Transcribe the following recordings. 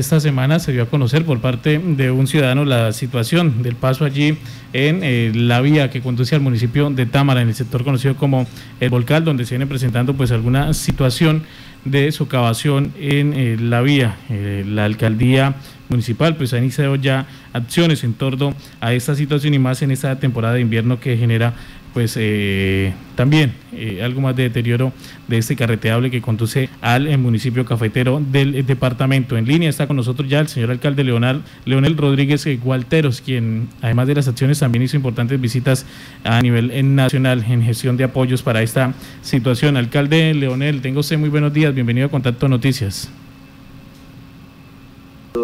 Esta semana se dio a conocer por parte de un ciudadano la situación del paso allí en eh, la vía que conduce al municipio de Támara, en el sector conocido como El Volcal, donde se viene presentando pues alguna situación de socavación en eh, la vía. Eh, la alcaldía municipal pues ha iniciado ya acciones en torno a esta situación y más en esta temporada de invierno que genera pues eh, también eh, algo más de deterioro de este carreteable que conduce al eh, municipio cafetero del departamento. En línea está con nosotros ya el señor alcalde Leonel, Leonel Rodríguez Gualteros, quien además de las acciones también hizo importantes visitas a nivel nacional en gestión de apoyos para esta situación. Alcalde Leonel, tengo usted muy buenos días, bienvenido a Contacto Noticias.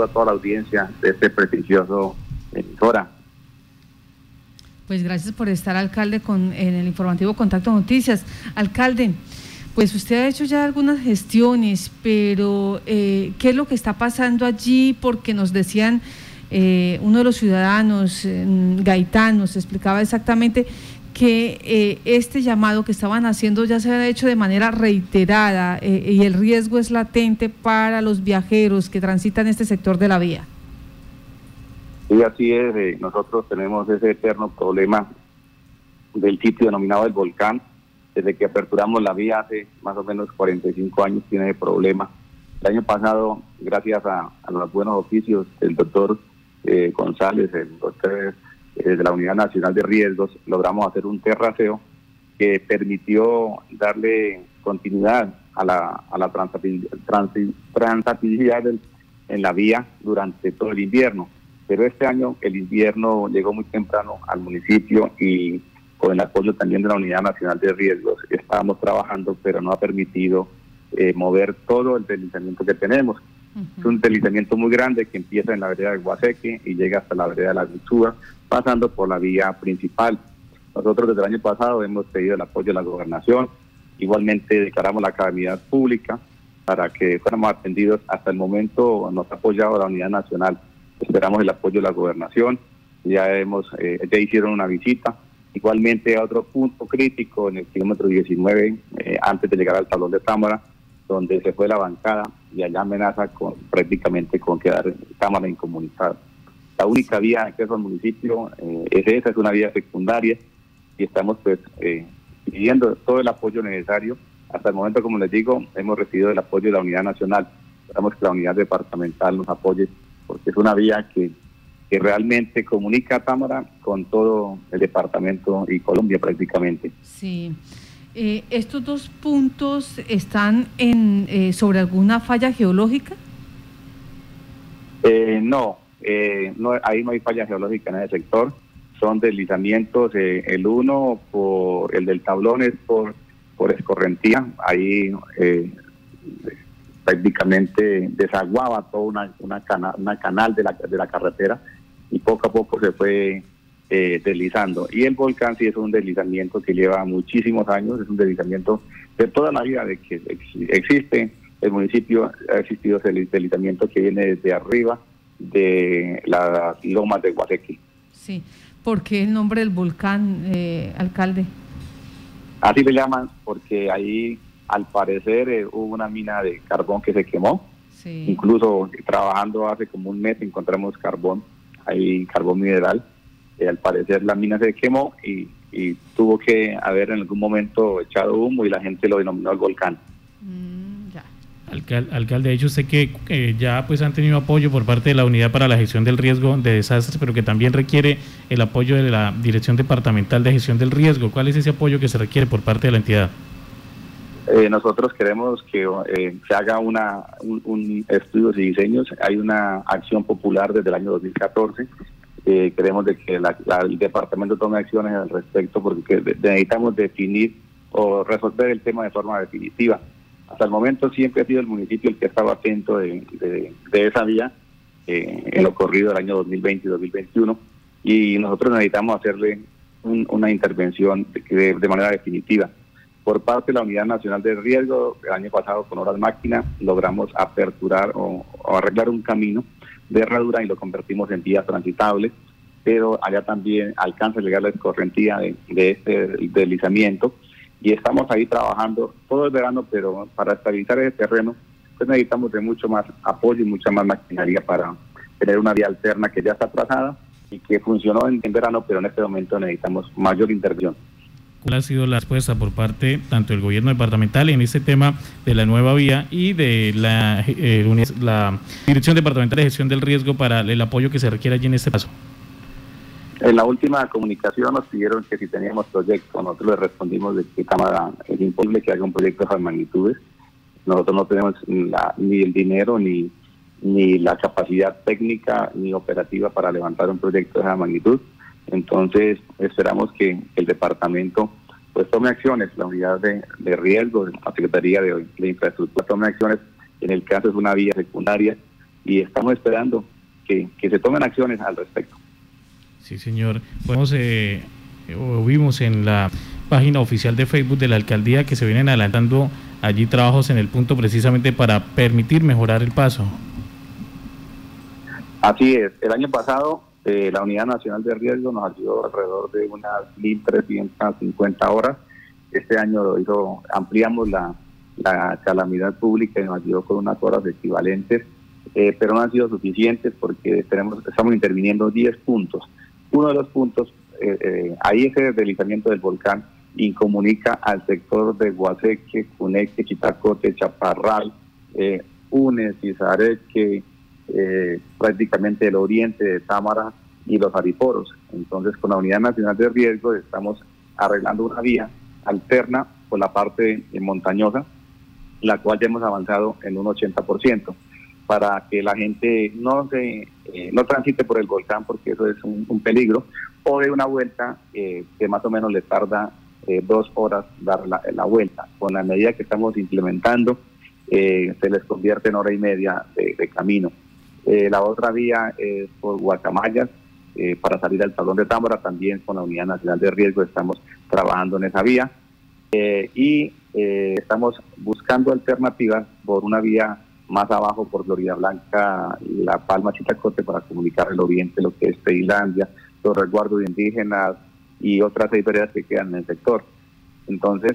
A toda la audiencia de este prestigioso emisora pues gracias por estar, alcalde, con, en el informativo Contacto Noticias. Alcalde, pues usted ha hecho ya algunas gestiones, pero eh, ¿qué es lo que está pasando allí? Porque nos decían, eh, uno de los ciudadanos, eh, Gaitán, nos explicaba exactamente que este llamado que estaban haciendo ya se ha hecho de manera reiterada y el riesgo es latente para los viajeros que transitan este sector de la vía. Y así es, eh, nosotros tenemos ese eterno problema del sitio denominado el volcán. Desde que aperturamos la vía hace más o menos 45 años tiene ese problema. El año pasado, gracias a, los buenos oficios del doctor eh, González, el doctor eh, de la Unidad Nacional de Riesgos, logramos hacer un terraceo que permitió darle continuidad a la, a la transitabilidad en la vía durante todo el invierno. Pero este año el invierno llegó muy temprano al municipio y con el apoyo también de la Unidad Nacional de Riesgos estábamos trabajando, pero no ha permitido eh, mover todo el deslizamiento que tenemos. Es un deslizamiento muy grande que empieza en la vereda de Guaseque y llega hasta la vereda de la Guizúa, pasando por la vía principal. Nosotros desde el año pasado hemos pedido el apoyo de la gobernación, igualmente declaramos la calamidad pública para que fuéramos atendidos. Hasta el momento nos ha apoyado la Unidad Nacional esperamos el apoyo de la gobernación, ya hemos, eh, ya hicieron una visita. Igualmente a otro punto crítico en el kilómetro 19, eh, antes de llegar al tablón de Támara, donde se fue la bancada y allá amenaza con prácticamente con quedar Támara incomunicada. La única vía de acceso al municipio eh, es esa, es una vía secundaria y estamos pues pidiendo todo el apoyo necesario. Hasta el momento, como les digo, hemos recibido el apoyo de la Unidad Nacional. Esperamos que la Unidad Departamental nos apoye porque es una vía que, que realmente comunica a Támara con todo el departamento y Colombia prácticamente. Sí. Eh, ¿Estos dos puntos están en, eh, sobre alguna falla geológica? Eh, no, no, ahí no hay falla geológica en ese sector. Son deslizamientos. el uno, por el del tablón es por, por escorrentía. Ahí prácticamente desaguaba toda una, una, canal de la, de la carretera y poco a poco se fue eh, deslizando. Y el volcán sí es un deslizamiento que lleva muchísimos años, es un deslizamiento de toda la vida de que existe el municipio, ha existido ese deslizamiento que viene desde arriba de las lomas de Guasequi. Sí, ¿por qué el nombre del volcán, eh, alcalde? Así le llaman, porque ahí al parecer eh, hubo una mina de carbón que se quemó. Incluso trabajando hace como un mes encontramos carbón, hay carbón mineral. y al parecer la mina se quemó y, tuvo que haber en algún momento echado humo y la gente lo denominó el volcán. Alcalde, de hecho sé que ya pues han tenido apoyo por parte de la Unidad para la Gestión del Riesgo de Desastres, pero que también requiere el apoyo de la Dirección Departamental de Gestión del Riesgo. ¿Cuál es ese apoyo que se requiere por parte de la entidad? Eh, nosotros queremos que eh, se haga una, un, estudio de diseños. Hay una acción popular desde el año 2014. Eh, queremos de que el departamento tome acciones al respecto porque necesitamos definir o resolver el tema de forma definitiva. Hasta el momento siempre ha sido el municipio el que estaba atento de, esa vía en lo corrido del año 2020 y 2021 y nosotros necesitamos hacerle una intervención de manera definitiva. Por parte de la Unidad Nacional de Riesgo, el año pasado con horas máquina logramos aperturar o, arreglar un camino de herradura y lo convertimos en vía transitable, pero allá también alcanza a llegar la escorrentía de, este deslizamiento y estamos ahí trabajando todo el verano, pero para estabilizar ese terreno pues necesitamos de mucho más apoyo y mucha más maquinaria para tener una vía alterna que ya está trazada y que funcionó en, verano, pero en este momento necesitamos mayor intervención. ¿Cuál ha sido la respuesta por parte tanto del gobierno departamental en este tema de la nueva vía y de la, eh, la Dirección Departamental de Gestión del Riesgo para el apoyo que se requiere allí en este paso? En la última comunicación nos pidieron que si teníamos proyectos, nosotros les respondimos de que Cámara es imposible que haga un proyecto de esas magnitudes. Nosotros no tenemos ni el dinero ni, ni la capacidad técnica ni operativa para levantar un proyecto de esa magnitud. Entonces esperamos que el departamento pues tome acciones, la unidad de, riesgo, la Secretaría de, Infraestructura tome acciones, en el caso es una vía secundaria y estamos esperando que, se tomen acciones al respecto. Sí, señor. Podemos, eh, vimos en la página oficial de Facebook de la alcaldía que se vienen adelantando allí trabajos en el punto precisamente para permitir mejorar el paso. Así es. El año pasado eh, la Unidad Nacional de Riesgo nos ayudó alrededor de unas 1.350 horas. Este año lo hizo, ampliamos la, calamidad pública y nos ayudó con unas horas equivalentes, eh, pero no han sido suficientes porque tenemos, estamos interviniendo 10 puntos. Uno de los puntos, eh, ahí ese deslizamiento del volcán incomunica al sector de Guaseque, Cuneque, Chitacote, Chaparral, Unes, Izareque, eh, prácticamente el oriente de Támara y los Ariporos. Entonces, con la Unidad Nacional de Riesgo estamos arreglando una vía alterna por la parte montañosa, la cual ya hemos avanzado en un 80%, para que la gente no se eh, no transite por el volcán, porque eso es un, peligro, o de una vuelta eh, que más o menos le tarda dos horas dar la, vuelta. Con la medida que estamos implementando, se les convierte en hora y media de camino. Eh, la otra vía es por Guacamayas, eh, para salir al Salón de Támbora, también con la Unidad Nacional de Riesgo estamos trabajando en esa vía. Eh, y estamos buscando alternativas por una vía más abajo por Florida Blanca y La Palma Chitacote para comunicar el oriente, lo que es Tailandia, los resguardos indígenas y otras editoriales que quedan en el sector. Entonces,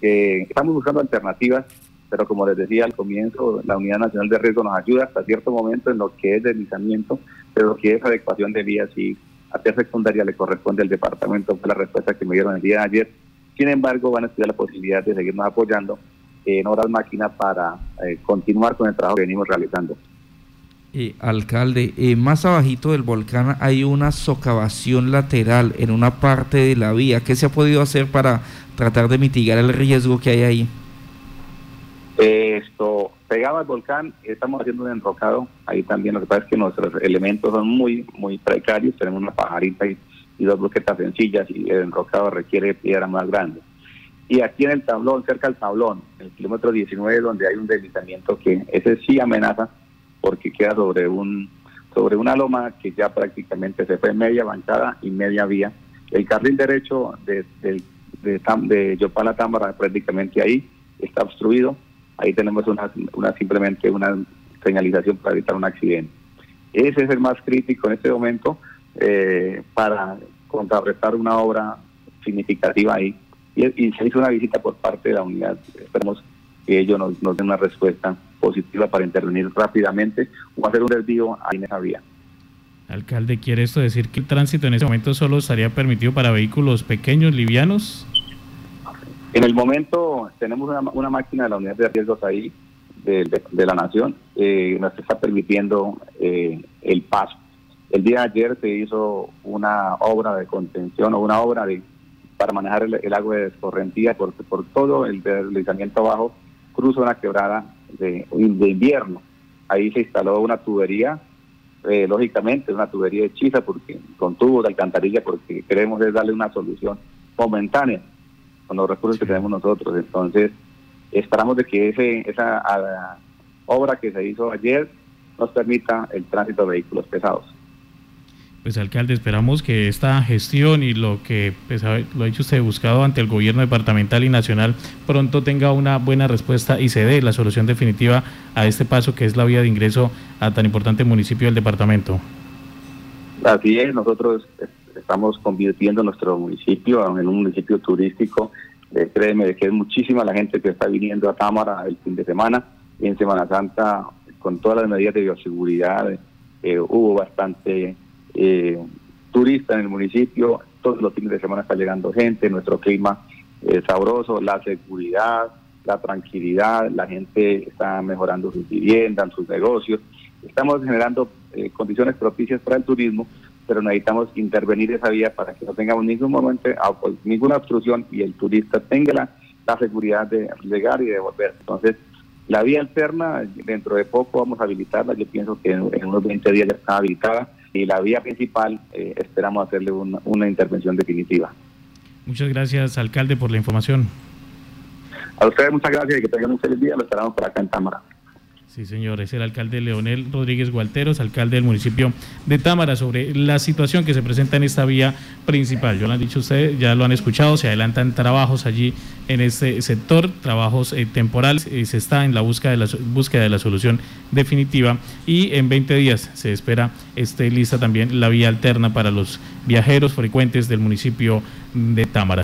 estamos buscando alternativas pero como les decía al comienzo, la Unidad Nacional de Riesgo nos ayuda hasta cierto momento en lo que es deslizamiento, pero lo que es adecuación de vías y a secundaria le corresponde al departamento, fue la respuesta que me dieron el día ayer. Sin embargo, van a estudiar la posibilidad de seguirnos apoyando en horas máquinas para eh, continuar con el trabajo que venimos realizando. Eh, alcalde, eh, más abajito del volcán hay una socavación lateral en una parte de la vía. ¿Qué se ha podido hacer para tratar de mitigar el riesgo que hay ahí? Esto, pegado al volcán, estamos haciendo un enrocado. Ahí también lo que pasa es que nuestros elementos son muy, muy precarios. Tenemos una pajarita y, dos bloquetas sencillas y el enrocado requiere piedra más grande. Y aquí en el tablón, cerca del tablón, el kilómetro 19, donde hay un deslizamiento que ese sí amenaza porque queda sobre un sobre una loma que ya prácticamente se fue media bancada y media vía. El carril derecho de, de, de, de Yopala Támbara prácticamente ahí está obstruido ahí tenemos una, una simplemente una señalización para evitar un accidente. Ese es el más crítico en este momento eh, para contrarrestar una obra significativa ahí. Y, se hizo una visita por parte de la unidad. Esperemos que ellos nos, nos den una respuesta positiva para intervenir rápidamente o hacer un desvío ahí en esa vía. Alcalde, ¿quiere esto decir que el tránsito en este momento solo estaría permitido para vehículos pequeños, livianos? En el momento tenemos una, máquina de la unidad de riesgos ahí de, la nación, eh, nos está permitiendo eh, el paso. El día de ayer se hizo una obra de contención o una obra de para manejar el, agua de escorrentía porque por todo el deslizamiento abajo cruza una quebrada de, invierno. Ahí se instaló una tubería, eh, lógicamente una tubería de hechiza porque, con tubos de alcantarilla porque queremos darle una solución momentánea con los recursos que tenemos nosotros. Entonces, esperamos de que ese, esa obra que se hizo ayer nos permita el tránsito de vehículos pesados. Pues alcalde, esperamos que esta gestión y lo que pues, lo ha hecho usted buscado ante el gobierno departamental y nacional pronto tenga una buena respuesta y se dé la solución definitiva a este paso que es la vía de ingreso a tan importante municipio del departamento. Así es, nosotros estamos convirtiendo nuestro municipio en un municipio turístico. Eh, créeme que es muchísima la gente que está viniendo a Támara el fin de semana. en Semana Santa, con todas las medidas de bioseguridad, eh, hubo bastante eh, turista en el municipio, todos los fines de semana está llegando gente, nuestro clima es sabroso, la seguridad, la tranquilidad, la gente está mejorando sus viviendas, sus negocios, estamos generando eh, condiciones propicias para el turismo, pero necesitamos intervenir esa vía para que no tengamos ningún momento, ah, pues, ninguna obstrucción y el turista tenga la, seguridad de llegar y de volver. Entonces, la vía alterna, dentro de poco vamos a habilitarla, yo pienso que en, unos 20 días ya está habilitada, y la vía principal eh, esperamos hacerle una, una intervención definitiva. Muchas gracias, alcalde, por la información. A ustedes muchas gracias y que tengan un feliz día, lo esperamos por acá en Támara. Sí, señor, es el alcalde Leonel Rodríguez Gualteros, alcalde del municipio de Támara, sobre la situación que se presenta en esta vía principal. Ya lo han dicho ustedes, ya lo han escuchado, se adelantan trabajos allí en este sector, trabajos eh, temporales, y se está en la búsqueda de la, búsqueda de la solución definitiva y en 20 días se espera esté lista también la vía alterna para los viajeros frecuentes del municipio de Támara.